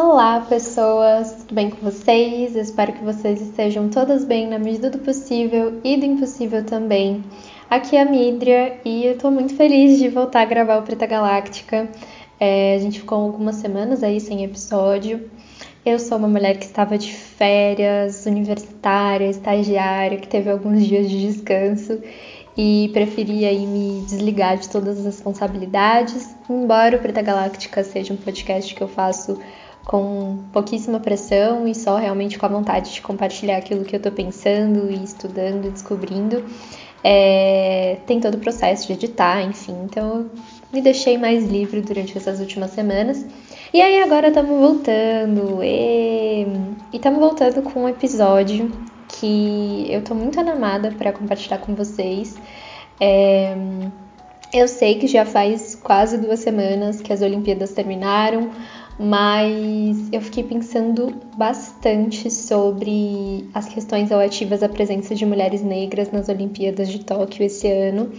Olá, pessoas! Tudo bem com vocês? Eu espero que vocês estejam todas bem na medida do possível e do impossível também. Aqui é a Midria e eu tô muito feliz de voltar a gravar o Preta Galáctica. É, a gente ficou algumas semanas aí sem episódio. Eu sou uma mulher que estava de férias, universitária, estagiária, que teve alguns dias de descanso e preferi aí me desligar de todas as responsabilidades, embora o Preta Galáctica seja um podcast que eu faço com pouquíssima pressão e só realmente com a vontade de compartilhar aquilo que eu tô pensando e estudando e descobrindo. É, tem todo o processo de editar, enfim, então me deixei mais livre durante essas últimas semanas. E aí agora estamos voltando, e estamos voltando com um episódio que eu tô muito animada para compartilhar com vocês. É, eu sei que já faz quase duas semanas que as Olimpíadas terminaram, mas eu fiquei pensando bastante sobre as questões relativas à presença de mulheres negras nas Olimpíadas de Tóquio esse ano.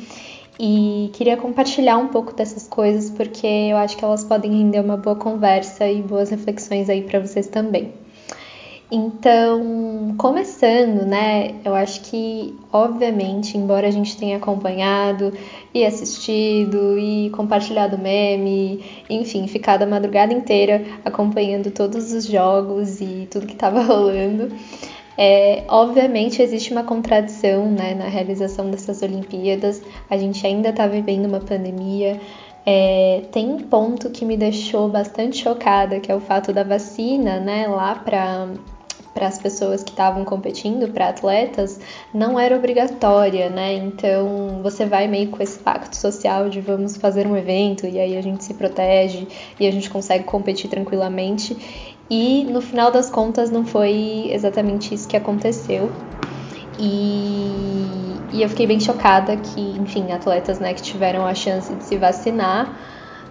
E queria compartilhar um pouco dessas coisas porque eu acho que elas podem render uma boa conversa e boas reflexões aí para vocês também. Então, começando, né? Eu acho que, obviamente, embora a gente tenha acompanhado e assistido e compartilhado meme, enfim, ficado a madrugada inteira acompanhando todos os jogos e tudo que estava rolando, é, obviamente existe uma contradição né, na realização dessas Olimpíadas. A gente ainda está vivendo uma pandemia. É, tem um ponto que me deixou bastante chocada, que é o fato da vacina, né, lá para para as pessoas que estavam competindo, para atletas, não era obrigatória, né? Então você vai meio com esse pacto social de vamos fazer um evento e aí a gente se protege e a gente consegue competir tranquilamente. E no final das contas não foi exatamente isso que aconteceu. E, e eu fiquei bem chocada que, enfim, atletas né, que tiveram a chance de se vacinar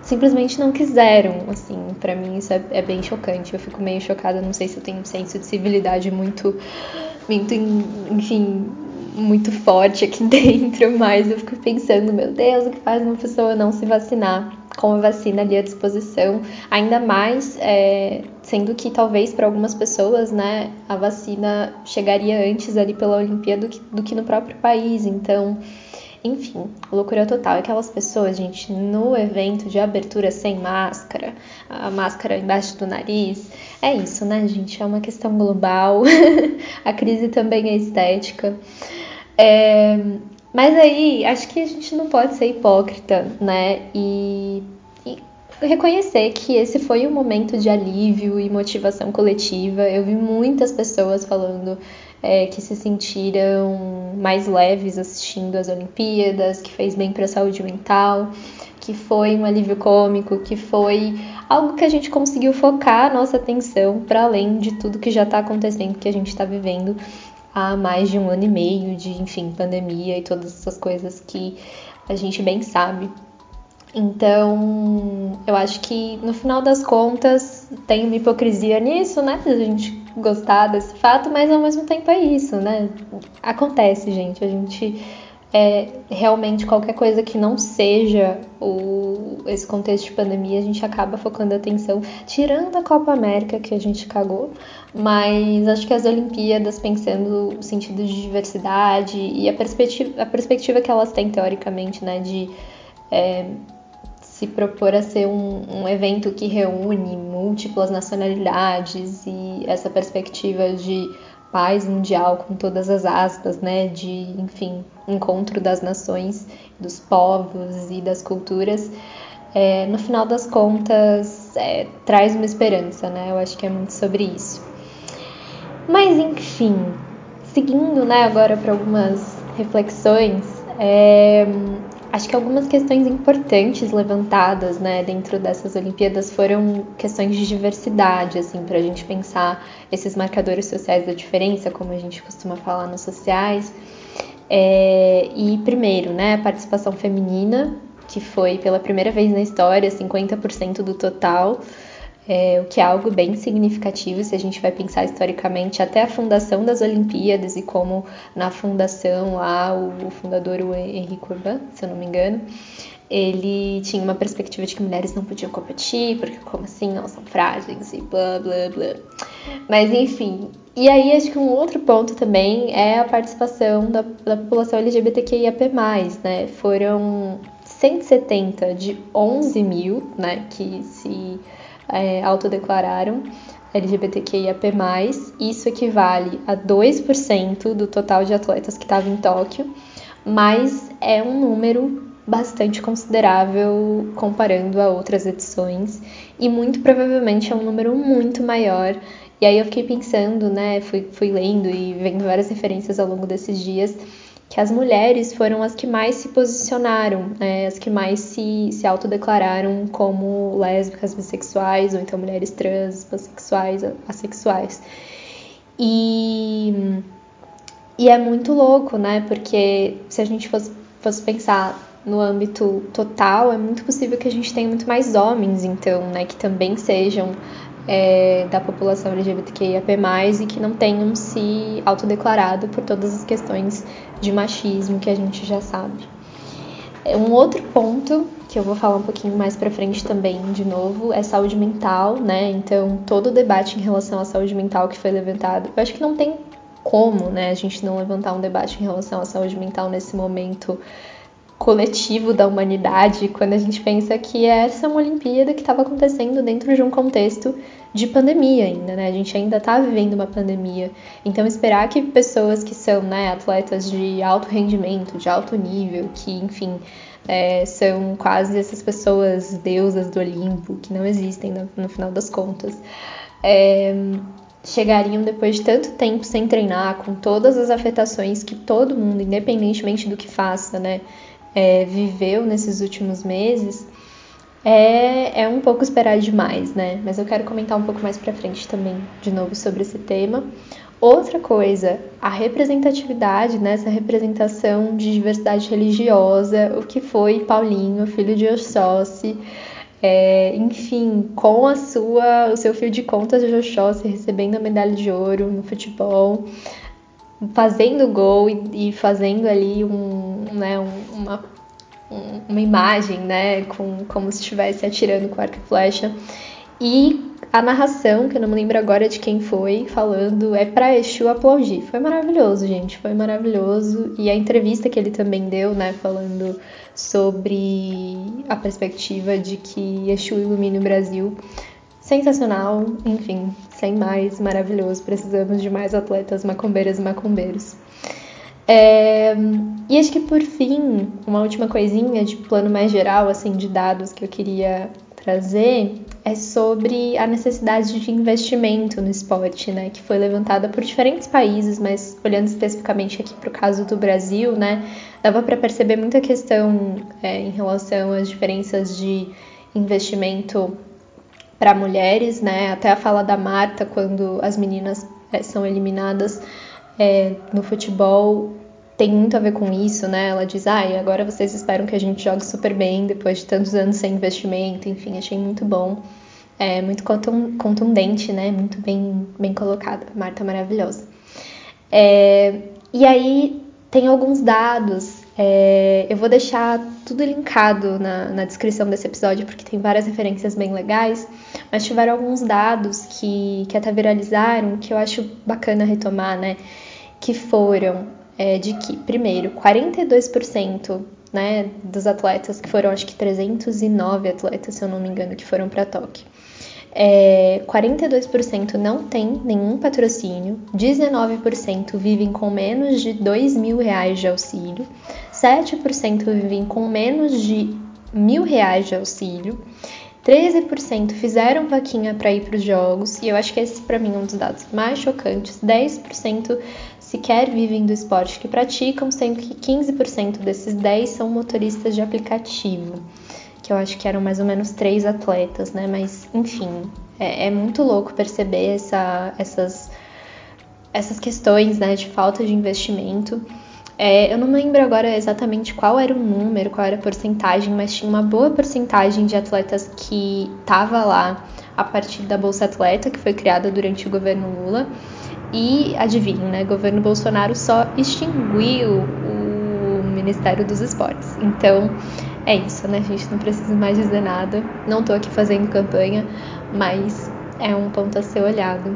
simplesmente não quiseram, assim, para mim isso é, é, bem chocante. Eu fico meio chocada, não sei se eu tenho um senso de civilidade muito, muito, enfim, muito forte aqui dentro, mas eu fico pensando, meu Deus, o que faz uma pessoa não se vacinar? Com a vacina ali à disposição, ainda mais é, sendo que talvez para algumas pessoas, né, a vacina chegaria antes ali pela Olimpíada do que, do que no próprio país, então enfim, loucura total. Aquelas pessoas, gente, no evento de abertura sem máscara, a máscara embaixo do nariz. É isso, né, gente? É uma questão global. a crise também é estética. É, mas aí, acho que a gente não pode ser hipócrita, né? E, reconhecer que esse foi um momento de alívio e motivação coletiva. Eu vi muitas pessoas falando é, que se sentiram mais leves assistindo as Olimpíadas, que fez bem para a saúde mental, que foi um alívio cômico, que foi algo que a gente conseguiu focar a nossa atenção para além de tudo que já está acontecendo, que a gente está vivendo há mais de um ano e meio de, enfim, pandemia e todas essas coisas que a gente bem sabe. Então, eu acho que no final das contas tem uma hipocrisia nisso, né? A gente gostar desse fato, mas ao mesmo tempo é isso, né? Acontece, gente. A gente é realmente qualquer coisa que não seja o, esse contexto de pandemia, a gente acaba focando a atenção, tirando a Copa América que a gente cagou, mas acho que as Olimpíadas, pensando no sentido de diversidade e a perspectiva, a perspectiva que elas têm teoricamente, né, de é, se propor a ser um, um, evento que reúne múltiplas nacionalidades e essa perspectiva de paz mundial com todas as aspas, né, de, enfim, encontro das nações, dos povos e das culturas, é, no final das contas é, traz uma esperança, né? Eu acho que é muito sobre isso. Mas enfim, seguindo, né, agora para algumas reflexões, é, Acho que algumas questões importantes levantadas, né, dentro dessas Olimpíadas foram questões de diversidade, assim, para a gente pensar esses marcadores sociais da diferença, como a gente costuma falar nos sociais. É, e primeiro, né, a participação feminina, que foi pela primeira vez na história 50% do total. É, o que é algo bem significativo se a gente vai pensar historicamente até a fundação das Olimpíadas e como na fundação lá o, o fundador, o Henrique Corbin, se eu não me engano, ele tinha uma perspectiva de que mulheres não podiam competir, porque como assim, elas são frágeis e blá blá blá. Mas enfim. E aí acho que um outro ponto também é a participação da, da população LGBTQIAP+, né? Foram 170 de 11 mil, né, que se é, autodeclararam LGBTQIAP+, isso equivale a 2% do total de atletas que estavam em Tóquio, mas é um número bastante considerável comparando a outras edições e muito provavelmente é um número muito maior. E aí eu fiquei pensando, né, fui, fui lendo e vendo várias referências ao longo desses dias que as mulheres foram as que mais se posicionaram, né, as que mais se, se autodeclararam como lésbicas, bissexuais, ou então mulheres trans, pansexuais, assexuais. E, e é muito louco, né, porque se a gente fosse, fosse pensar no âmbito total, é muito possível que a gente tenha muito mais homens, então, né, que também sejam é, da população LGBTQIAP+, e que não tenham se autodeclarado por todas as questões de machismo que a gente já sabe. É, um outro ponto que eu vou falar um pouquinho mais para frente também, de novo, é saúde mental, né? Então, todo o debate em relação à saúde mental que foi levantado, eu acho que não tem como, né, a gente não levantar um debate em relação à saúde mental nesse momento coletivo da humanidade, quando a gente pensa que essa é uma Olimpíada que estava acontecendo dentro de um contexto de pandemia ainda, né? A gente ainda está vivendo uma pandemia. Então, esperar que pessoas que são né, atletas de alto rendimento, de alto nível, que, enfim, é, são quase essas pessoas deusas do Olimpo, que não existem no, no final das contas, é, chegariam depois de tanto tempo sem treinar, com todas as afetações que todo mundo, independentemente do que faça, né, é, viveu nesses últimos meses é, é um pouco esperar demais, né? Mas eu quero comentar um pouco mais pra frente também, de novo, sobre esse tema. Outra coisa, a representatividade, né? Essa representação de diversidade religiosa, o que foi Paulinho, filho de Oxóssi, é, enfim, com a sua, o seu fio de contas de Oxóssi recebendo a medalha de ouro no futebol, fazendo gol e, e fazendo ali um, né, um, uma uma imagem, né, com, como se estivesse atirando com arco e flecha. E a narração, que eu não me lembro agora de quem foi, falando é para Exu aplaudir. Foi maravilhoso, gente, foi maravilhoso. E a entrevista que ele também deu, né, falando sobre a perspectiva de que Exu ilumine o Brasil. Sensacional, enfim, sem mais, maravilhoso. Precisamos de mais atletas macumbeiras e macumbeiros. É, e acho que por fim, uma última coisinha de plano mais geral, assim, de dados que eu queria trazer é sobre a necessidade de investimento no esporte, né, que foi levantada por diferentes países, mas olhando especificamente aqui para o caso do Brasil, né, dava para perceber muita questão é, em relação às diferenças de investimento para mulheres, né, até a fala da Marta quando as meninas é, são eliminadas é, no futebol tem muito a ver com isso, né? Ela diz, ai, ah, agora vocês esperam que a gente jogue super bem depois de tantos anos sem investimento, enfim, achei muito bom. É muito contundente, né? Muito bem, bem colocada. Marta maravilhosa. É, e aí tem alguns dados. É, eu vou deixar tudo linkado na, na descrição desse episódio, porque tem várias referências bem legais. Mas tiveram alguns dados que, que até viralizaram, que eu acho bacana retomar, né? Que foram é, de que, primeiro, 42% né, dos atletas, que foram acho que 309 atletas, se eu não me engano, que foram para Tóquio, é, 42% não tem nenhum patrocínio, 19% vivem com menos de 2 mil reais de auxílio, 7% vivem com menos de mil reais de auxílio, 13% fizeram vaquinha para ir para os jogos, e eu acho que esse para mim é um dos dados mais chocantes, 10% sequer vivem do esporte que praticam, sendo que 15% desses 10 são motoristas de aplicativo, que eu acho que eram mais ou menos três atletas, né? Mas, enfim, é, é muito louco perceber essa, essas, essas questões né, de falta de investimento. É, eu não lembro agora exatamente qual era o número, qual era a porcentagem, mas tinha uma boa porcentagem de atletas que estava lá a partir da Bolsa Atleta, que foi criada durante o governo Lula. E adivinhe, né? O governo Bolsonaro só extinguiu o Ministério dos Esportes. Então, é isso, né? A gente não precisa mais dizer nada. Não tô aqui fazendo campanha, mas é um ponto a ser olhado.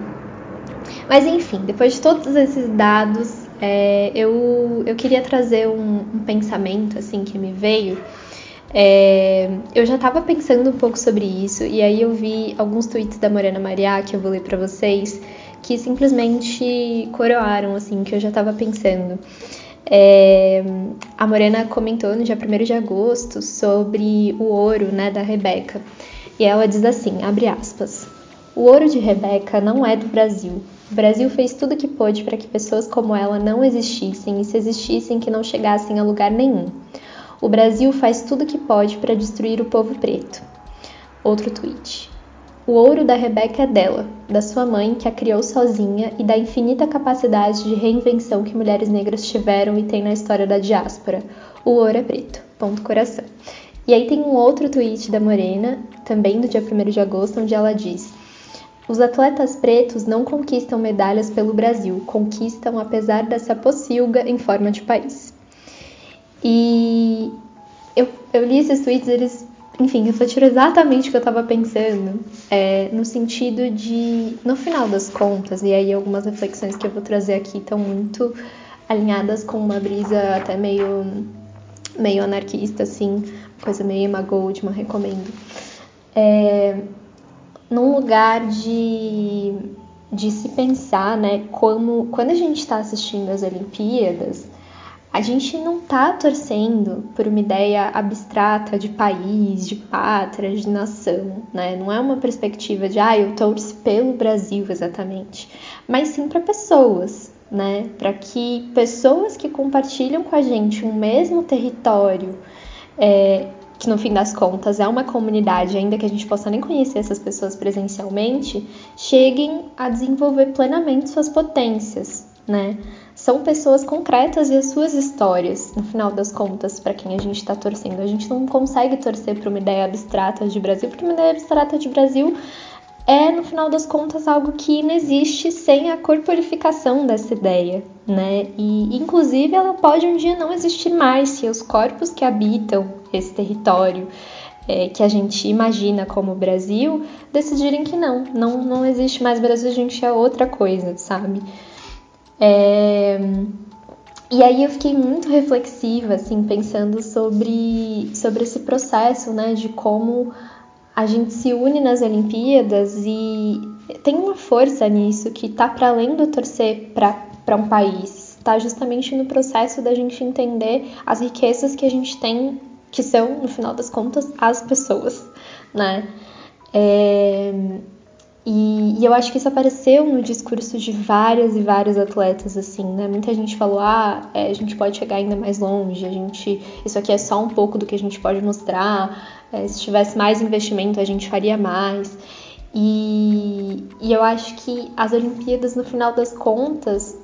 Mas enfim, depois de todos esses dados, é, eu, eu queria trazer um, um, pensamento assim que me veio. É, eu já estava pensando um pouco sobre isso e aí eu vi alguns tweets da Morena Maria que eu vou ler para vocês que simplesmente coroaram assim que eu já estava pensando. É, a Morena comentou no dia 1 de agosto sobre o ouro né, da Rebeca. E ela diz assim, abre aspas, o ouro de Rebeca não é do Brasil. O Brasil fez tudo o que pôde para que pessoas como ela não existissem e se existissem que não chegassem a lugar nenhum. O Brasil faz tudo o que pode para destruir o povo preto. Outro tweet. O ouro da Rebeca é dela, da sua mãe, que a criou sozinha, e da infinita capacidade de reinvenção que mulheres negras tiveram e têm na história da diáspora. O ouro é preto. Ponto coração. E aí tem um outro tweet da Morena, também do dia 1 de agosto, onde ela diz: Os atletas pretos não conquistam medalhas pelo Brasil, conquistam apesar dessa pocilga em forma de país. E eu, eu li esses tweets, eles enfim, refletiram exatamente o que eu estava pensando, é, no sentido de, no final das contas, e aí algumas reflexões que eu vou trazer aqui estão muito alinhadas com uma brisa até meio, meio anarquista, assim, coisa meio Emma Goldman, recomendo. É, num lugar de, de se pensar, né, como quando a gente está assistindo as Olimpíadas, a gente não tá torcendo por uma ideia abstrata de país, de pátria, de nação, né? Não é uma perspectiva de, ah, eu torço pelo Brasil exatamente, mas sim para pessoas, né? Para que pessoas que compartilham com a gente um mesmo território, é, que no fim das contas é uma comunidade, ainda que a gente possa nem conhecer essas pessoas presencialmente, cheguem a desenvolver plenamente suas potências, né? são pessoas concretas e as suas histórias, no final das contas, para quem a gente está torcendo. A gente não consegue torcer para uma ideia abstrata de Brasil, porque uma ideia abstrata de Brasil é, no final das contas, algo que não existe sem a corporificação dessa ideia, né? E, inclusive, ela pode um dia não existir mais se os corpos que habitam esse território, é, que a gente imagina como Brasil, decidirem que não, não, não existe mais Brasil, a gente é outra coisa, sabe? É... E aí eu fiquei muito reflexiva, assim, pensando sobre, sobre esse processo, né, de como a gente se une nas Olimpíadas e tem uma força nisso que tá para além do torcer para um país, tá justamente no processo da gente entender as riquezas que a gente tem, que são, no final das contas, as pessoas, né? É... E, e, eu acho que isso apareceu no discurso de várias e vários atletas, assim, né? Muita gente falou, ah, é, a gente pode chegar ainda mais longe, a gente, isso aqui é só um pouco do que a gente pode mostrar, é, se tivesse mais investimento a gente faria mais. E, e eu acho que as Olimpíadas, no final das contas,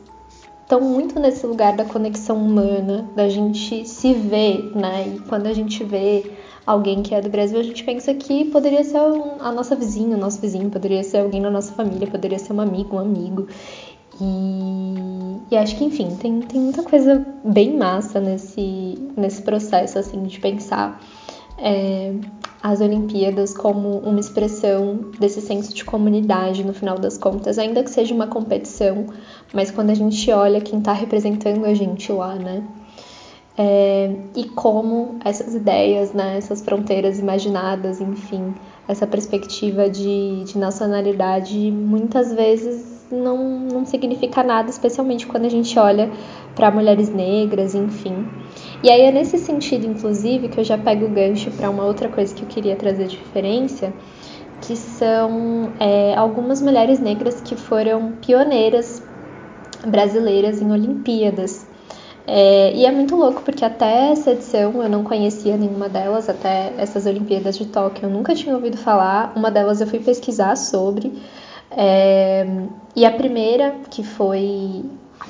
estão muito nesse lugar da conexão humana, da gente se ver, né? E quando a gente vê alguém que é do Brasil, a gente pensa que poderia ser a nossa vizinha, o nosso vizinho, poderia ser alguém da nossa família, poderia ser um amigo, um amigo. E, e, acho que, enfim, tem, tem muita coisa bem massa nesse, nesse processo, assim, de pensar é, as Olimpíadas como uma expressão desse senso de comunidade, no final das contas, ainda que seja uma competição, mas quando a gente olha quem está representando a gente lá, né? é, e como essas ideias, né, essas fronteiras imaginadas, enfim, essa perspectiva de, de nacionalidade muitas vezes não, não significa nada, especialmente quando a gente olha para mulheres negras, enfim. E aí é nesse sentido, inclusive, que eu já pego o gancho para uma outra coisa que eu queria trazer de referência, que são é, algumas mulheres negras que foram pioneiras brasileiras em Olimpíadas. É, e é muito louco porque até essa edição eu não conhecia nenhuma delas, até essas Olimpíadas de Tóquio eu nunca tinha ouvido falar. Uma delas eu fui pesquisar sobre. É, e a primeira, que foi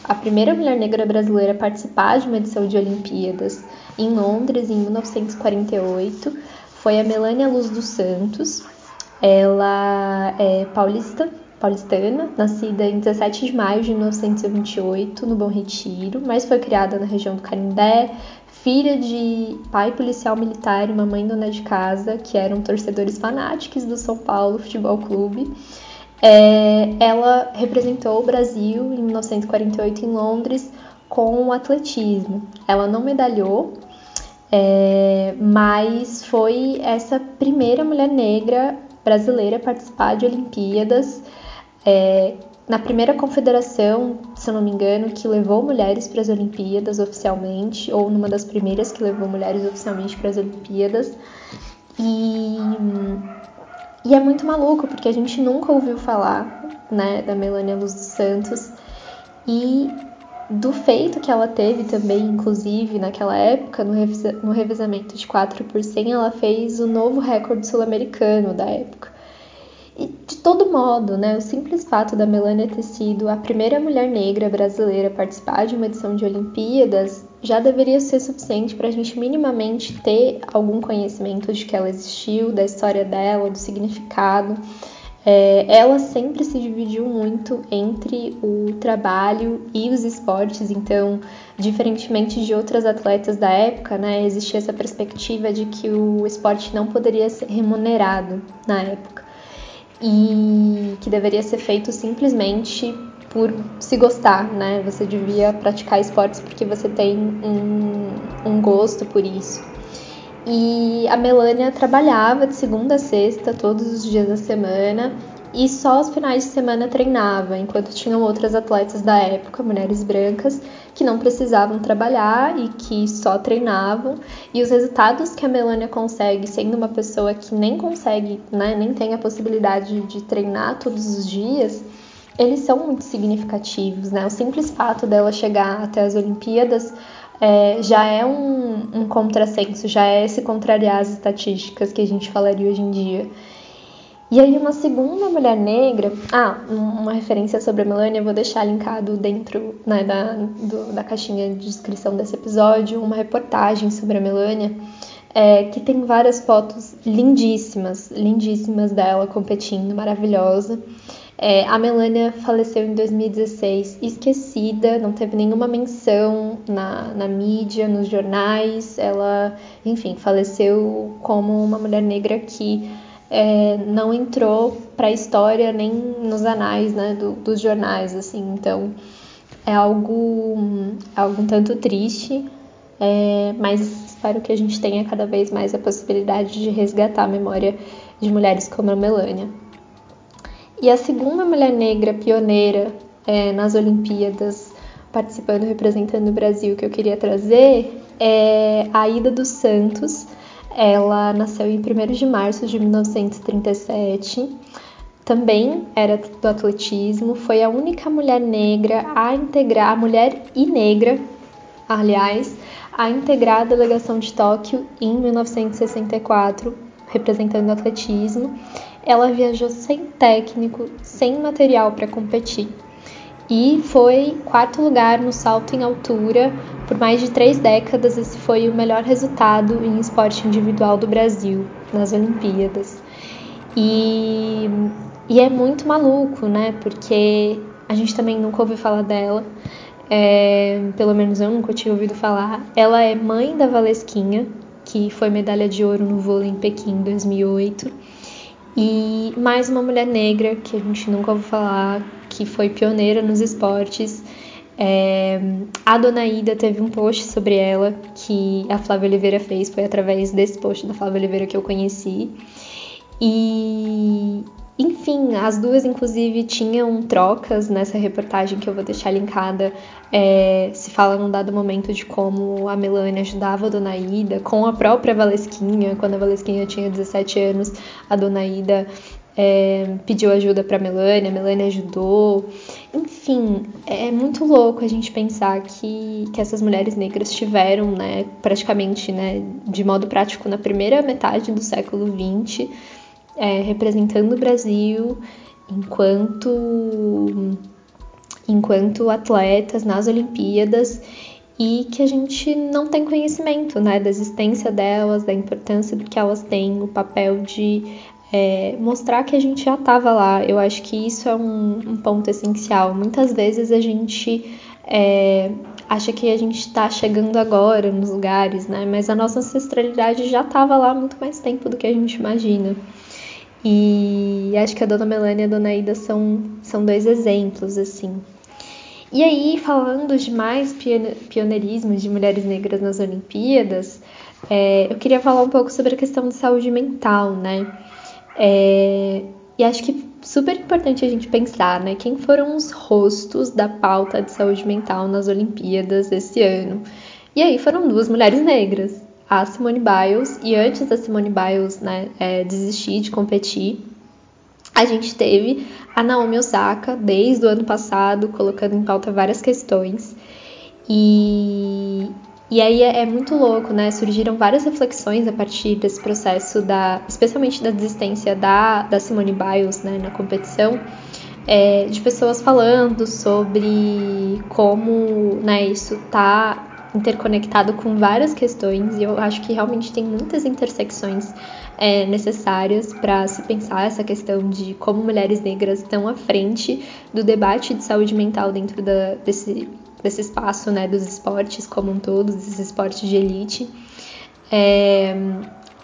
a primeira mulher negra brasileira a participar de uma edição de Olimpíadas em Londres em 1948, foi a Melania Luz dos Santos. Ela é paulista, paulistana, nascida em 17 de maio de 1928 no Bom Retiro, mas foi criada na região do Canindé, filha de pai policial militar e uma mãe dona de casa, que eram torcedores fanáticos do São Paulo Futebol Clube. É, ela representou o Brasil em 1948 em Londres com o atletismo. Ela não medalhou, é, mas foi essa primeira mulher negra brasileira a participar de Olimpíadas. É, na primeira confederação, se eu não me engano, que levou mulheres para as Olimpíadas oficialmente, ou numa das primeiras que levou mulheres oficialmente para as Olimpíadas. E, e é muito maluco, porque a gente nunca ouviu falar né, da Melania Luz dos Santos. E do feito que ela teve também, inclusive, naquela época, no, revezamento de 4 por 100, ela fez o novo recorde sul-americano da época. E de todo modo, né, o simples fato da Melania ter sido a primeira mulher negra brasileira a participar de uma edição de Olimpíadas já deveria ser suficiente para a gente minimamente ter algum conhecimento de que ela existiu, da história dela, do significado. É, ela sempre se dividiu muito entre o trabalho e os esportes, então, diferentemente de outras atletas da época, né, existia essa perspectiva de que o esporte não poderia ser remunerado na época e que deveria ser feito simplesmente por se gostar, né? Você devia praticar esportes porque você tem um, um gosto por isso. E a Melânia trabalhava de segunda a sexta, todos os dias da semana, e só aos finais de semana treinava, enquanto tinham outras atletas da época, mulheres brancas, que não precisavam trabalhar e que só treinavam. E os resultados que a Melânia consegue, sendo uma pessoa que nem consegue, né, nem tem a possibilidade de treinar todos os dias, eles são muito significativos, né? O simples fato dela chegar até as Olimpíadas é, já é um, um contrassenso, já é se contrariar as estatísticas que a gente falaria hoje em dia. E aí uma segunda mulher negra, ah, uma referência sobre a Melania, vou deixar linkado dentro né, da, do, da caixinha de descrição desse episódio, uma reportagem sobre a Melania, é, que tem várias fotos lindíssimas, lindíssimas dela competindo, maravilhosa. É, a Melania faleceu em 2016, esquecida, não teve nenhuma menção na, na mídia, nos jornais. Ela, enfim, faleceu como uma mulher negra que é, não entrou para a história nem nos anais né, do, dos jornais. assim. Então é algo, algo um tanto triste, é, mas espero que a gente tenha cada vez mais a possibilidade de resgatar a memória de mulheres como a Melania. E a segunda mulher negra pioneira é, nas Olimpíadas, participando, representando o Brasil, que eu queria trazer é a Ida dos Santos. Ela nasceu em 1 de março de 1937. Também era do atletismo, foi a única mulher negra a integrar, mulher e negra, aliás, a integrar a delegação de Tóquio em 1964, representando o atletismo ela viajou sem técnico, sem material para competir. E foi quarto lugar no salto em altura. Por mais de três décadas, esse foi o melhor resultado em esporte individual do Brasil nas Olimpíadas. E, e é muito maluco, né? Porque a gente também nunca ouviu falar dela. É, pelo menos eu nunca tinha ouvido falar. Ela é mãe da Valesquinha, que foi medalha de ouro no vôlei em Pequim em 2008. E mais uma mulher negra que a gente nunca ouviu falar, que foi pioneira nos esportes. É, a Dona Ida teve um post sobre ela que a Flávia Oliveira fez, foi através desse post da Flávia Oliveira que eu conheci. E, enfim, as duas, inclusive, tinham trocas nessa reportagem que eu vou deixar linkada. É, se fala num dado momento de como a Melania ajudava a Dona Ida, com a própria Valesquinha, quando a Valesquinha tinha 17 anos, a Dona Ida é, pediu ajuda para Melania, Melania ajudou. Enfim, é muito louco a gente pensar que, que essas mulheres negras tiveram, né, praticamente, né, de modo prático, na primeira metade do século XX é, representando o Brasil enquanto, enquanto atletas nas Olimpíadas e que a gente não tem conhecimento né, da existência delas, da importância do que elas têm, o papel de é, mostrar que a gente já estava lá. Eu acho que isso é um, um ponto essencial. Muitas vezes a gente é, acha que a gente está chegando agora nos lugares, né? Mas a nossa ancestralidade já estava lá há muito mais tempo do que a gente imagina. E acho que a Dona Melania e a Dona Ida são, são dois exemplos, assim. E aí, falando de mais pioneirismo de mulheres negras nas Olimpíadas, é, eu queria falar um pouco sobre a questão de saúde mental, né? É, e acho que super importante a gente pensar, né? Quem foram os rostos da pauta de saúde mental nas Olimpíadas esse ano? E aí foram duas mulheres negras, a Simone Biles, e antes da Simone Biles né, é, desistir de competir, a gente teve a Naomi Osaka desde o ano passado, colocando em pauta várias questões. E, e aí é, é, muito louco, né? Surgiram várias reflexões a partir desse processo da, especialmente da desistência da, da Simone Biles, né, na competição, é, de pessoas falando sobre como, né, isso tá interconectado com várias questões e eu acho que realmente tem muitas intersecções é, necessárias para se pensar essa questão de como mulheres negras estão à frente do debate de saúde mental dentro da, desse desse espaço né, dos esportes como um todo, dos esportes de elite. É,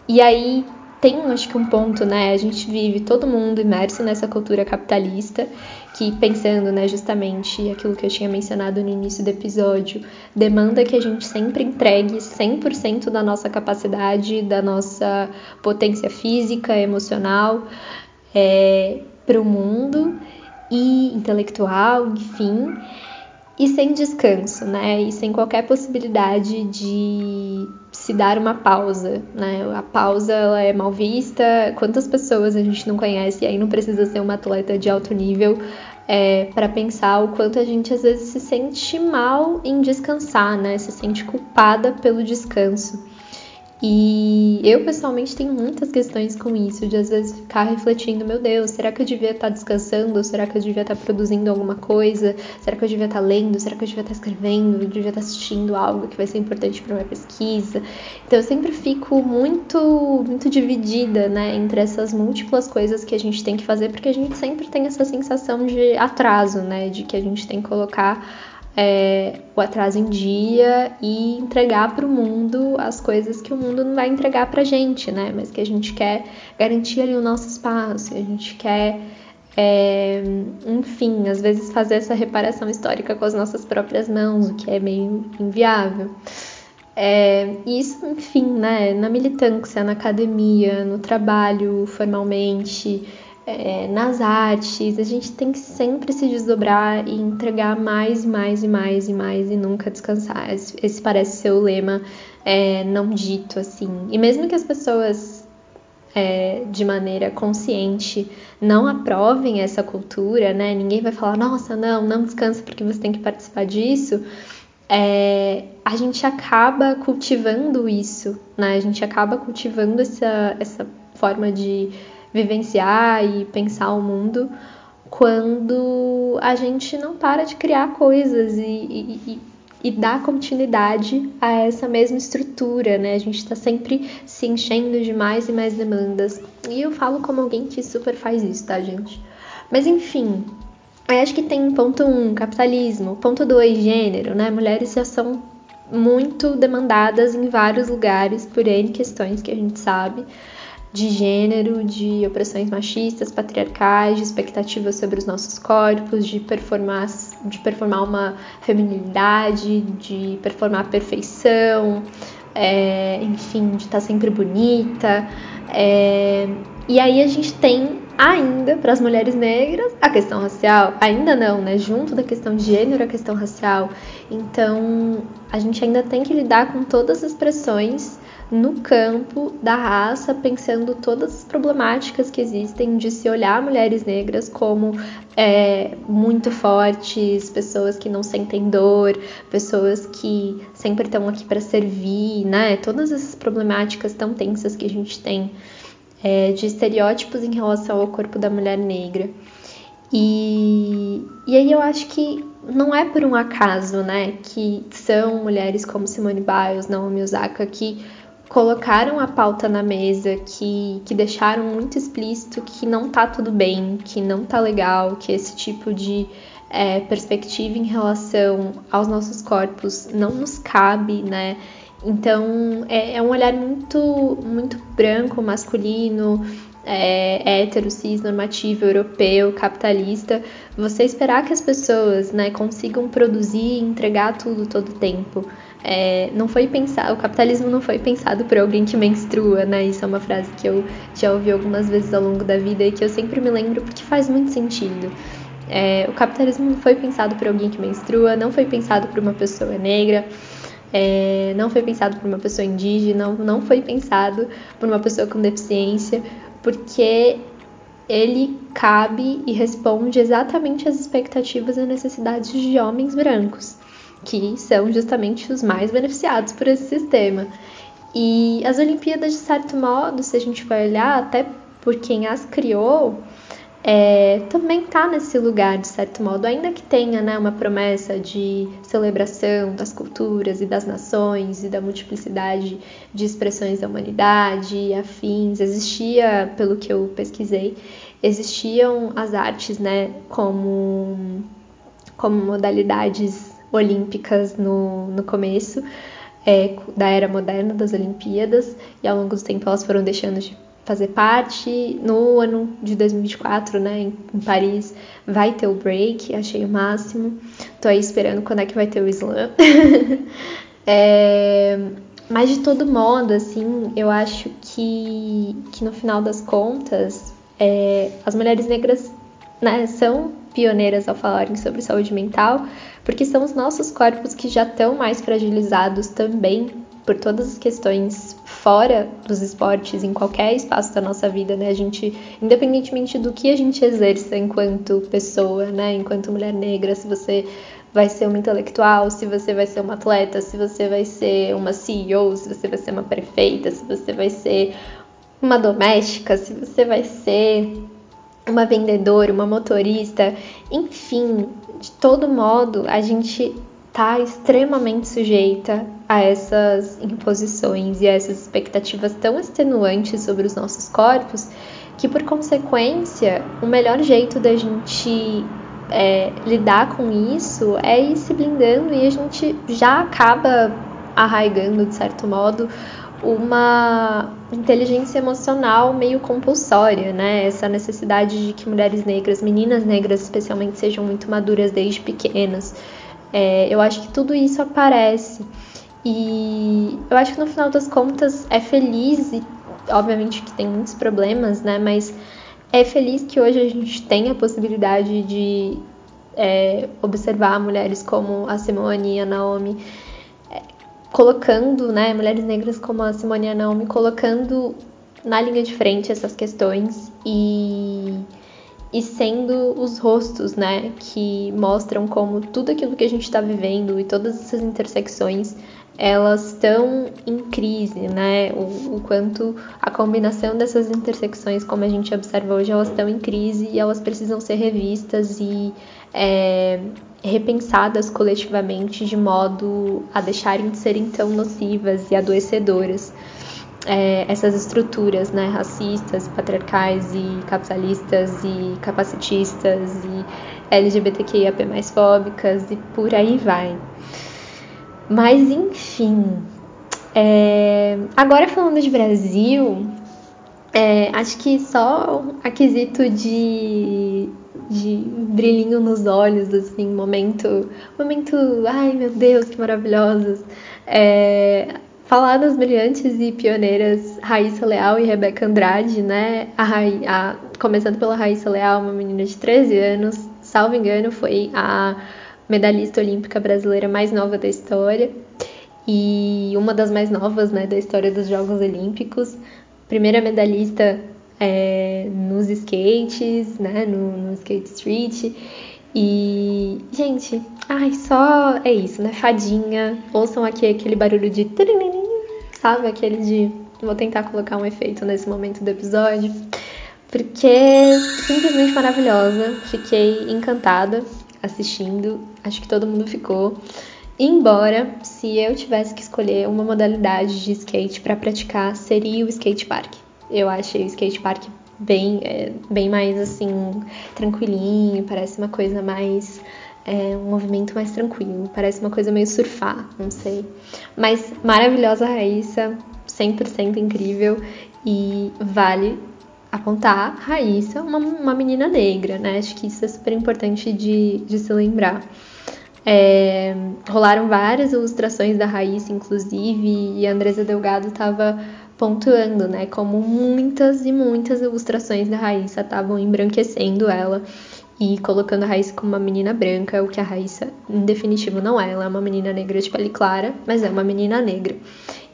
e aí tem, acho que um ponto, né? A gente vive todo mundo imerso nessa cultura capitalista, que pensando, né, justamente aquilo que eu tinha mencionado no início do episódio, demanda que a gente sempre entregue 100% da nossa capacidade, da nossa potência física, emocional, é, para o mundo e intelectual, enfim e sem descanso, né? E sem qualquer possibilidade de se dar uma pausa, né? A pausa ela é mal vista. Quantas pessoas a gente não conhece e aí não precisa ser uma atleta de alto nível é, para pensar o quanto a gente às vezes se sente mal em descansar, né? Se sente culpada pelo descanso. E eu pessoalmente tenho muitas questões com isso, de às vezes ficar refletindo, meu Deus, será que eu devia estar descansando? Será que eu devia estar produzindo alguma coisa? Será que eu devia estar lendo? Será que eu devia estar escrevendo? Eu devia estar assistindo algo que vai ser importante para minha pesquisa? Então eu sempre fico muito muito dividida, né, entre essas múltiplas coisas que a gente tem que fazer, porque a gente sempre tem essa sensação de atraso, né, de que a gente tem que colocar é, o atraso em dia e entregar para o mundo as coisas que o mundo não vai entregar para a gente, né? Mas que a gente quer garantir ali o nosso espaço, a gente quer, é, enfim, às vezes fazer essa reparação histórica com as nossas próprias mãos, o que é meio inviável. É, isso, enfim, né? Na militância, na academia, no trabalho formalmente é, nas artes, a gente tem que sempre se desdobrar e entregar mais e mais e mais e mais e nunca descansar. Esse, parece ser o lema é, não dito, assim. E mesmo que as pessoas é, de maneira consciente não aprovem essa cultura, né? Ninguém vai falar, nossa, não, não descansa porque você tem que participar disso. É, a gente acaba cultivando isso, né? A gente acaba cultivando essa, essa forma de vivenciar e pensar o mundo quando a gente não para de criar coisas e, e, e, e dar continuidade a essa mesma estrutura, né? A gente está sempre se enchendo de mais e mais demandas. E eu falo como alguém que super faz isso, tá, gente? Mas enfim, eu acho que tem ponto 1, um, capitalismo, ponto 2, gênero, né? Mulheres já são muito demandadas em vários lugares por N questões que a gente sabe de gênero, de opressões machistas, patriarcais, de expectativas sobre os nossos corpos, de performar, de performar uma feminilidade, de performar a perfeição, é, enfim, de estar sempre bonita. É, e aí a gente tem ainda para as mulheres negras a questão racial, ainda não, né? Junto da questão de gênero, a questão racial. Então a gente ainda tem que lidar com todas as pressões no campo da raça, pensando todas as problemáticas que existem de se olhar mulheres negras como é, muito fortes, pessoas que não sentem dor, pessoas que sempre estão aqui para servir, né? Todas essas problemáticas tão tensas que a gente tem é, de estereótipos em relação ao corpo da mulher negra. E, e aí eu acho que não é por um acaso, né, que são mulheres como Simone Biles, Naomi Osaka, que colocaram a pauta na mesa, que, que deixaram muito explícito que não tá tudo bem, que não tá legal, que esse tipo de é, perspectiva em relação aos nossos corpos não nos cabe, né? Então é, é um olhar muito, muito branco, masculino, é, hétero, cis, normativo, europeu, capitalista, você esperar que as pessoas né, consigam produzir e entregar tudo todo tempo. É, não foi pensado, o capitalismo não foi pensado por alguém que menstrua, né? Isso é uma frase que eu já ouvi algumas vezes ao longo da vida e que eu sempre me lembro porque faz muito sentido. É, o capitalismo não foi pensado por alguém que menstrua, não foi pensado por uma pessoa negra, é, não foi pensado por uma pessoa indígena, não, não foi pensado por uma pessoa com deficiência, porque ele cabe e responde exatamente às expectativas e necessidades de homens brancos, que são justamente os mais beneficiados por esse sistema. E as Olimpíadas, de certo modo, se a gente vai olhar, até por quem as criou, é, também está nesse lugar, de certo modo, ainda que tenha né, uma promessa de celebração das culturas e das nações e da multiplicidade de expressões da humanidade e afins, existia, pelo que eu pesquisei, existiam as artes né, como, como modalidades olímpicas no, no começo. É, da era moderna das Olimpíadas e ao longo do tempo elas foram deixando de fazer parte. No ano de 2024, né, em, em, Paris, vai ter o break, achei o máximo. Tô aí esperando quando é que vai ter o slam. é, mas de todo modo, assim, eu acho que, que no final das contas, é, as mulheres negras né, são pioneiras ao falarem sobre saúde mental, porque são os nossos corpos que já estão mais fragilizados também por todas as questões fora dos esportes, em qualquer espaço da nossa vida, né? A gente, independentemente do que a gente exerça enquanto pessoa, né? Enquanto mulher negra, se você vai ser uma intelectual, se você vai ser uma atleta, se você vai ser uma CEO, se você vai ser uma prefeita, se você vai ser uma doméstica, se você vai ser uma vendedora, uma motorista, enfim, de todo modo, a gente está extremamente sujeita a essas imposições e a essas expectativas tão extenuantes sobre os nossos corpos que, por consequência, o melhor jeito da gente é, lidar com isso é ir se blindando e a gente já acaba arraigando, de certo modo, uma inteligência emocional meio compulsória, né? Essa necessidade de que mulheres negras, meninas negras especialmente, sejam muito maduras desde pequenas. É, eu acho que tudo isso aparece. E eu acho que no final das contas é feliz e obviamente que tem muitos problemas, né? Mas é feliz que hoje a gente tem a possibilidade de é, observar mulheres como a Simone e a Naomi colocando, né, mulheres negras como a Simone Naomi colocando na linha de frente essas questões e e sendo os rostos, né, que mostram como tudo aquilo que a gente está vivendo e todas essas intersecções elas estão em crise, né? O, o, quanto a combinação dessas intersecções, como a gente observa hoje, elas estão em crise e elas precisam ser revistas e é, repensadas coletivamente de modo a deixarem de serem tão nocivas e adoecedoras é, essas estruturas né, racistas, patriarcais e capitalistas e capacitistas e LGBTQIAP mais fóbicas e por aí vai. Mas enfim, é, agora falando de Brasil, é, acho que só aquisito de, de brilhinho nos olhos, assim, momento, momento, ai meu Deus, que maravilhosos. É, falar das brilhantes e pioneiras Raíssa Leal e Rebeca Andrade, né? A, a, começando pela Raíssa Leal, uma menina de 13 anos, salvo engano, foi a medalhista olímpica brasileira mais nova da história e uma das mais novas né, da história dos Jogos Olímpicos. Primeira medalhista é, nos skates, né, no, no skate street. E, gente, ai, só é isso, né? Fadinha. Ouçam aqui aquele barulho de. Sabe? Aquele de. Vou tentar colocar um efeito nesse momento do episódio. Porque simplesmente maravilhosa. Fiquei encantada assistindo. Acho que todo mundo ficou. Embora, se eu tivesse que escolher uma modalidade de skate para praticar, seria o skate park. Eu achei o skate park bem, é, bem mais assim, tranquilinho, parece uma coisa mais. É, um movimento mais tranquilo, parece uma coisa meio surfar, não sei. Mas maravilhosa Raíssa, 100% incrível e vale apontar Raíssa, uma, uma menina negra, né? Acho que isso é super importante de, de se lembrar. É, rolaram várias ilustrações da Raíssa, inclusive, e a Andresa Delgado estava pontuando, né, como muitas e muitas ilustrações da Raíssa estavam embranquecendo ela e colocando a Raíssa como uma menina branca, o que a Raíssa, em definitivo, não é. Ela é uma menina negra de pele clara, mas é uma menina negra.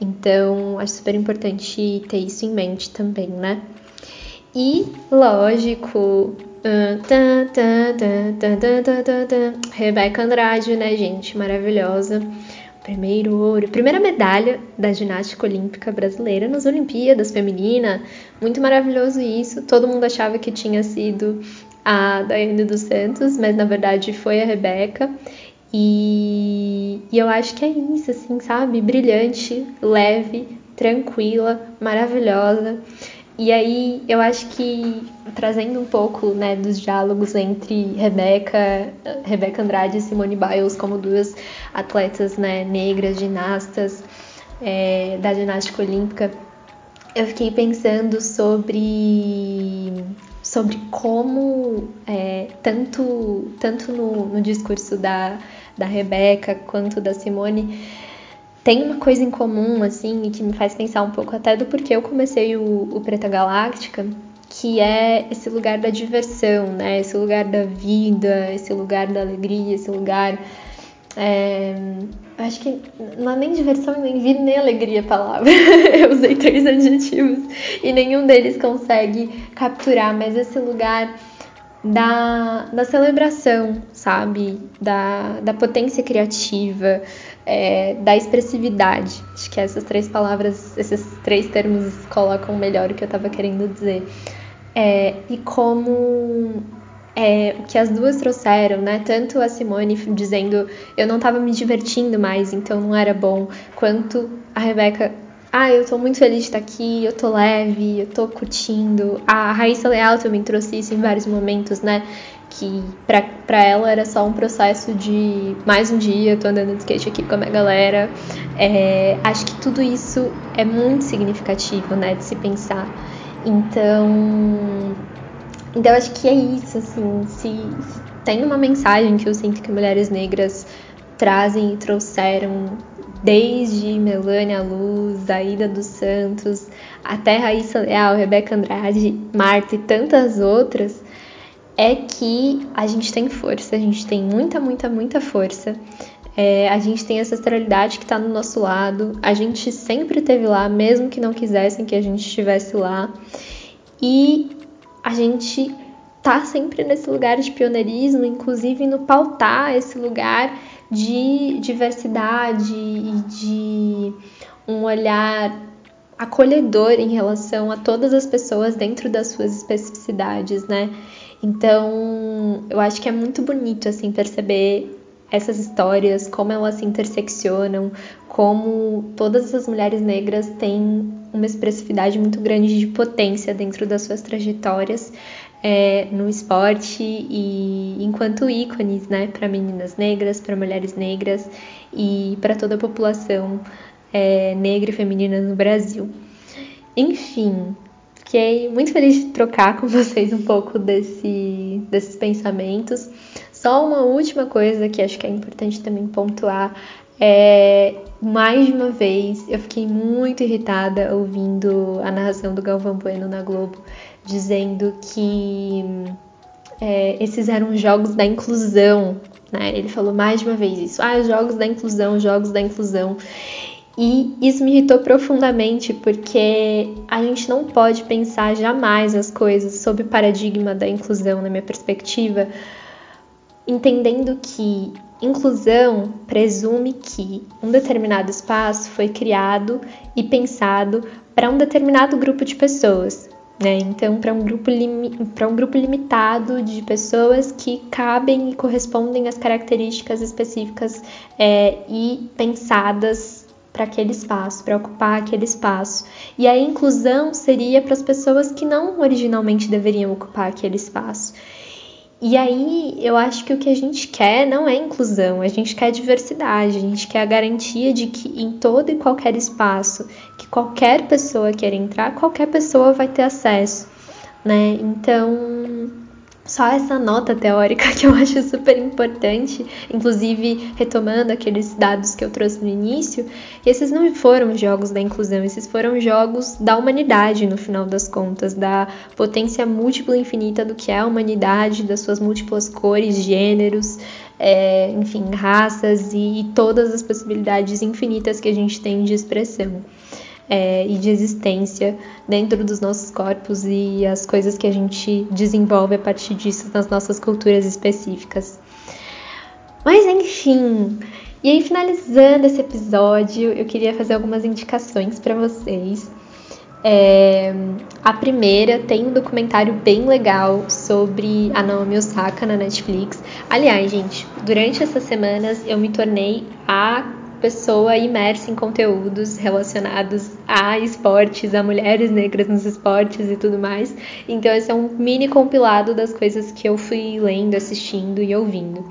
Então, acho super importante ter isso em mente também, né? E, lógico, Rebeca Andrade, né, gente? Maravilhosa. Primeiro ouro, primeira medalha da ginástica olímpica brasileira nas Olimpíadas Feminina. Muito maravilhoso isso. Todo mundo achava que tinha sido a Daiane dos Santos, mas na verdade foi a Rebeca. E, e eu acho que é isso, assim, sabe? Brilhante, leve, tranquila, maravilhosa. E aí eu acho que trazendo um pouco né, dos diálogos entre Rebeca, Rebeca Andrade e Simone Biles como duas atletas né, negras, ginastas é, da ginástica olímpica, eu fiquei pensando sobre sobre como é, tanto tanto no, no discurso da, da Rebeca quanto da Simone tem uma coisa em comum, assim, e que me faz pensar um pouco até do porquê eu comecei o, o Preta Galáctica, que é esse lugar da diversão, né? Esse lugar da vida, esse lugar da alegria, esse lugar. É, acho que não é nem diversão, nem vida, nem alegria a palavra. eu usei três adjetivos e nenhum deles consegue capturar, mas esse lugar da, da celebração, sabe? Da, da potência criativa, é, da expressividade. Acho que essas três palavras, esses três termos colocam melhor o que eu estava querendo dizer. É, e como é, o que as duas trouxeram, né? Tanto a Simone dizendo eu não estava me divertindo mais, então não era bom, quanto a Rebeca ah, eu tô muito feliz de estar aqui, eu tô leve, eu tô curtindo. A Raíssa Leal também trouxe isso em vários momentos, né? Que pra ela era só um processo de mais um dia, tô andando de skate aqui com a minha galera. É, acho que tudo isso é muito significativo, né? De se pensar. Então. Então acho que é isso, assim. Se, se tem uma mensagem que eu sinto que mulheres negras trazem e trouxeram desde Melânia Luz, Aida dos Santos, até Raíssa Leal, Rebeca Andrade, Marta e tantas outras, é que a gente tem força, a gente tem muita, muita, muita força. É, a gente tem essa astralidade que está no nosso lado, a gente sempre esteve lá, mesmo que não quisessem que a gente estivesse lá. E a gente tá sempre nesse lugar de pioneirismo, inclusive no pautar esse lugar de diversidade e de um olhar acolhedor em relação a todas as pessoas dentro das suas especificidades, né? Então, eu acho que é muito bonito assim perceber essas histórias, como elas se interseccionam, como todas essas mulheres negras têm uma expressividade muito grande de potência dentro das suas trajetórias é, no esporte e enquanto ícones, né, para meninas negras, para mulheres negras e para toda a população é, negra e feminina no Brasil. Enfim, fiquei muito feliz de trocar com vocês um pouco desse, desses pensamentos. Só uma última coisa que acho que é importante também pontuar é, mais uma vez eu fiquei muito irritada ouvindo a narração do Galvão Bueno na Globo, dizendo que é, esses eram jogos da inclusão, né? Ele falou mais de uma vez isso. Ah, os jogos da inclusão, os jogos da inclusão. E isso me irritou profundamente porque a gente não pode pensar jamais as coisas sob o paradigma da inclusão, na minha perspectiva, entendendo que inclusão presume que um determinado espaço foi criado e pensado para um determinado grupo de pessoas. Né? Então, para um, grupo um grupo limitado de pessoas que cabem e correspondem às características específicas é, e pensadas para aquele espaço, para ocupar aquele espaço. E a inclusão seria para as pessoas que não originalmente deveriam ocupar aquele espaço. E aí eu acho que o que a gente quer não é inclusão, a gente quer diversidade, a gente quer a garantia de que em todo e qualquer espaço que qualquer pessoa queira entrar, qualquer pessoa vai ter acesso, né? Então só essa nota teórica que eu acho super importante, inclusive retomando aqueles dados que eu trouxe no início, esses não foram jogos da inclusão, esses foram jogos da humanidade no final das contas, da potência múltipla e infinita do que é a humanidade, das suas múltiplas cores, gêneros, é, enfim, raças e todas as possibilidades infinitas que a gente tem de expressão é, e de existência dentro dos nossos corpos e as coisas que a gente desenvolve a partir disso nas nossas culturas específicas. Mas enfim, e aí finalizando esse episódio, eu queria fazer algumas indicações para vocês. É, a primeira tem um documentário bem legal sobre a Naomi Osaka na Netflix. Aliás, gente, durante essas semanas eu me tornei a pessoa imersa em conteúdos relacionados a esportes, a mulheres negras nos esportes e tudo mais. Então, esse é um mini compilado das coisas que eu fui lendo, assistindo e ouvindo.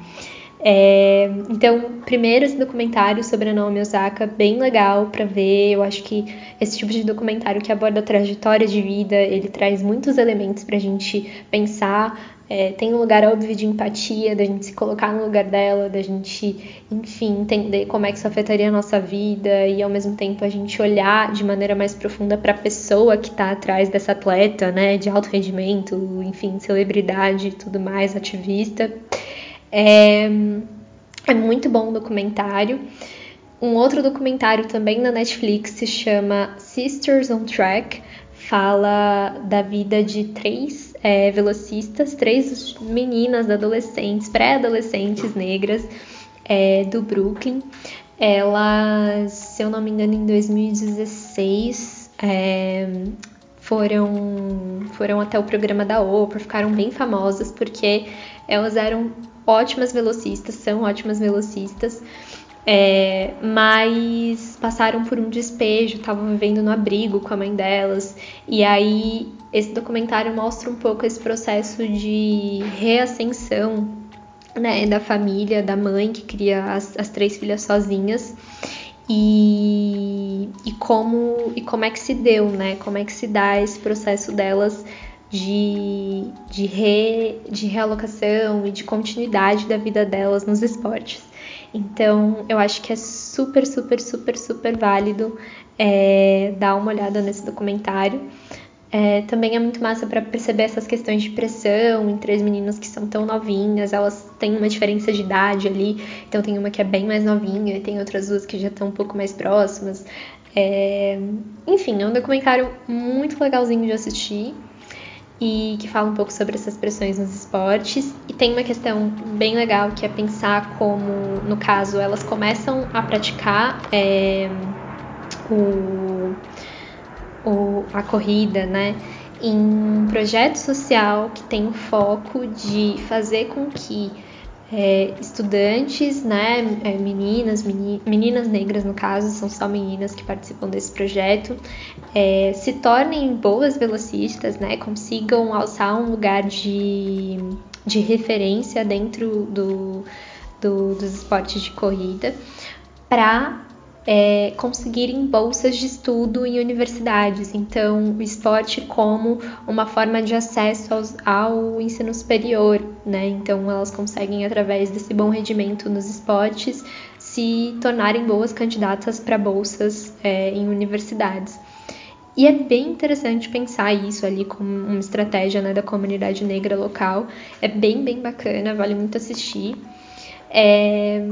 É, então, primeiro esse documentário sobre a Naomi Osaka, bem legal para ver. Eu acho que esse tipo de documentário que aborda a trajetória de vida, ele traz muitos elementos para a gente pensar é, tem um lugar óbvio de empatia, da gente se colocar no lugar dela, da gente, enfim, entender como é que isso afetaria a nossa vida e ao mesmo tempo a gente olhar de maneira mais profunda para a pessoa que está atrás dessa atleta, né, de alto rendimento, enfim, celebridade e tudo mais, ativista. É, é muito bom o documentário. Um outro documentário também na Netflix se chama Sisters on Track, fala da vida de três é, velocistas, três meninas adolescentes, pré-adolescentes negras é, do Brooklyn. Elas, se eu não me engano, em 2016 é, foram, foram até o programa da Oprah, ficaram bem famosas porque elas eram ótimas velocistas, são ótimas velocistas. É, mas passaram por um despejo, estavam vivendo no abrigo com a mãe delas, e aí esse documentário mostra um pouco esse processo de reascensão né, da família, da mãe que cria as, as três filhas sozinhas. E, e, como, e como é que se deu, né? Como é que se dá esse processo delas de, de, re, de realocação e de continuidade da vida delas nos esportes. Então, eu acho que é super, super, super, super válido é, dar uma olhada nesse documentário. É, também é muito massa para perceber essas questões de pressão entre as meninas que são tão novinhas, elas têm uma diferença de idade ali, então tem uma que é bem mais novinha e tem outras duas que já estão um pouco mais próximas. É... Enfim, é um documentário muito legalzinho de assistir e que fala um pouco sobre essas pressões nos esportes. E tem uma questão bem legal que é pensar como, no caso, elas começam a praticar é, o o, a corrida, né? Em um projeto social que tem o foco de fazer com que é, estudantes, né, é, meninas, meni, meninas negras no caso, são só meninas que participam desse projeto, é, se tornem boas velocistas, né, consigam alçar um lugar de, de referência dentro do, do dos esportes de corrida, para é, conseguirem bolsas de estudo em universidades. Então, o esporte como uma forma de acesso aos, ao ensino superior, né? Então, elas conseguem, através desse bom rendimento nos esportes, se tornarem boas candidatas para bolsas é, em universidades. E é bem interessante pensar isso ali como uma estratégia né, da comunidade negra local. É bem, bem bacana, vale muito assistir. É,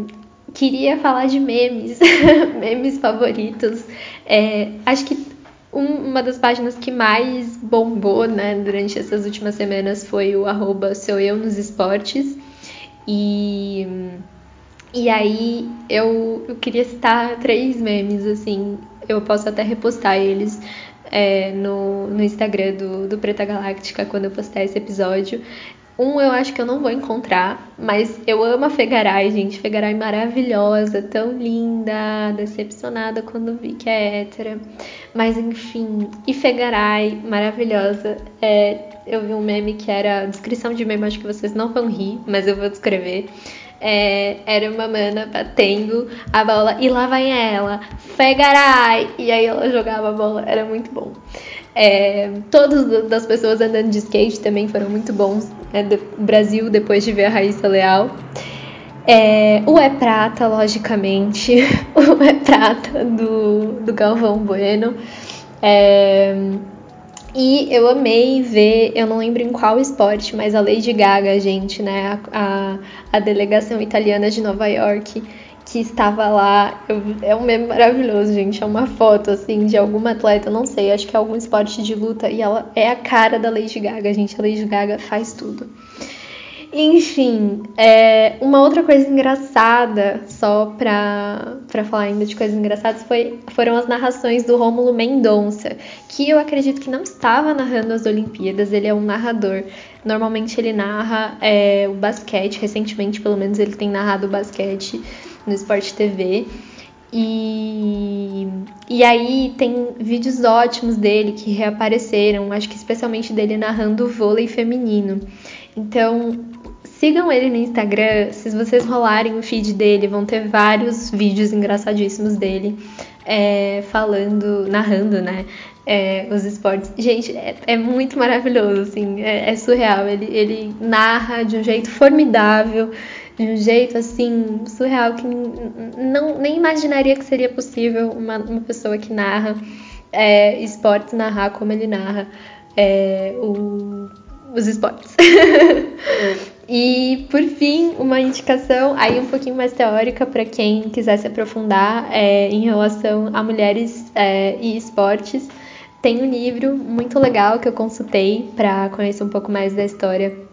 queria falar de memes, memes favoritos. É, acho que um, uma das páginas que mais bombou né, durante essas últimas semanas foi o arroba sou eu nos esportes. E, e aí eu, eu queria citar três memes, assim, eu posso até repostar eles é, no, no Instagram do, do Preta Galáctica quando eu postar esse episódio. Um eu acho que eu não vou encontrar, mas eu amo a Fegaray, gente. Fegaray maravilhosa, tão linda, decepcionada quando vi que é hétera. Mas enfim, e Fegaray, maravilhosa. É, eu vi um meme que era descrição de meme, acho que vocês não vão rir, mas eu vou descrever. É, era uma mana batendo a bola e lá vai ela, Fegaray! E aí ela jogava a bola, era muito bom. É, todas das pessoas andando de skate também foram muito bons. Né? Do Brasil, depois de ver a Raíssa Leal. É, o É Prata, logicamente. o É Prata do, do Galvão Bueno. É, e eu amei ver, eu não lembro em qual esporte, mas a Lady Gaga, gente, né? A, a, a delegação italiana de Nova York que estava lá. Eu, é um meme maravilhoso, gente. É uma foto, assim, de alguma atleta, não sei, acho que é algum esporte de luta. E ela é a cara da Lady Gaga, gente. A Lady Gaga faz tudo. Enfim, é, uma outra coisa engraçada, só pra, pra falar ainda de coisas engraçadas, foi, foram as narrações do Rômulo Mendonça, que eu acredito que não estava narrando as Olimpíadas, ele é um narrador. Normalmente ele narra é, o basquete, recentemente pelo menos ele tem narrado o basquete no Sport TV. E, e aí tem vídeos ótimos dele que reapareceram, acho que especialmente dele narrando o vôlei feminino. Então, sigam ele no Instagram, se vocês rolarem o feed dele, vão ter vários vídeos engraçadíssimos dele é, falando, narrando, né? É, os esportes. Gente, é, é, muito maravilhoso, assim, é, é surreal. Ele, ele narra de um jeito formidável de um jeito assim surreal que não nem imaginaria que seria possível uma, uma pessoa que narra é, esportes narrar como ele narra é, o, os esportes. e por fim, uma indicação aí um pouquinho mais teórica para quem quiser se aprofundar é, em relação a mulheres é, e esportes. Tem um livro muito legal que eu consultei para conhecer um pouco mais da história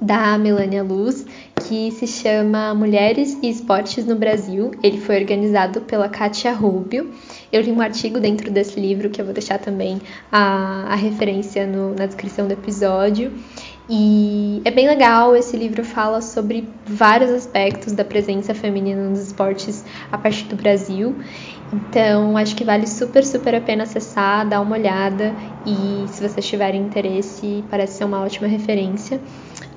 da Melania Luz, que se chama Mulheres e Esportes no Brasil. Ele foi organizado pela Katia Rubio. Eu li um artigo dentro desse livro, que eu vou deixar também a, a referência no, na descrição do episódio. E é bem legal, esse livro fala sobre vários aspectos da presença feminina nos esportes a partir do Brasil. Então, acho que vale super, super a pena acessar, dar uma olhada e se vocês tiverem interesse, parece ser uma ótima referência.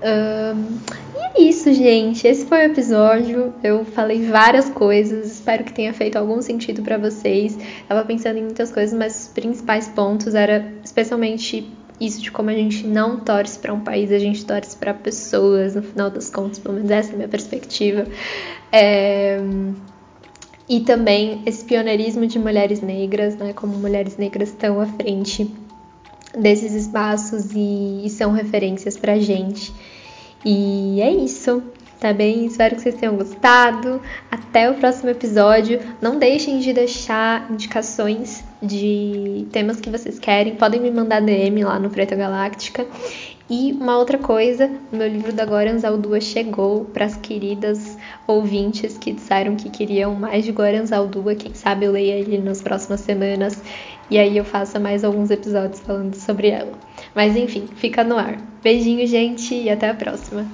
Um, e é isso, gente. Esse foi o episódio. Eu falei várias coisas. Espero que tenha feito algum sentido para vocês. Tava pensando em muitas coisas, mas os principais pontos era especialmente isso de como a gente não torce para um país, a gente torce para pessoas, no final das contas, pelo menos essa é a minha perspectiva. É... E também esse pioneirismo de mulheres negras, né? Como mulheres negras estão à frente desses espaços e, e são referências pra gente. E é isso, tá bem? Espero que vocês tenham gostado. Até o próximo episódio. Não deixem de deixar indicações de temas que vocês querem. Podem me mandar DM lá no Preta Galáctica. E uma outra coisa, o meu livro da Goran Aldua chegou para as queridas ouvintes que disseram que queriam mais de Goran Aldua. Quem sabe eu leia ele nas próximas semanas e aí eu faça mais alguns episódios falando sobre ela. Mas enfim, fica no ar. Beijinho, gente, e até a próxima.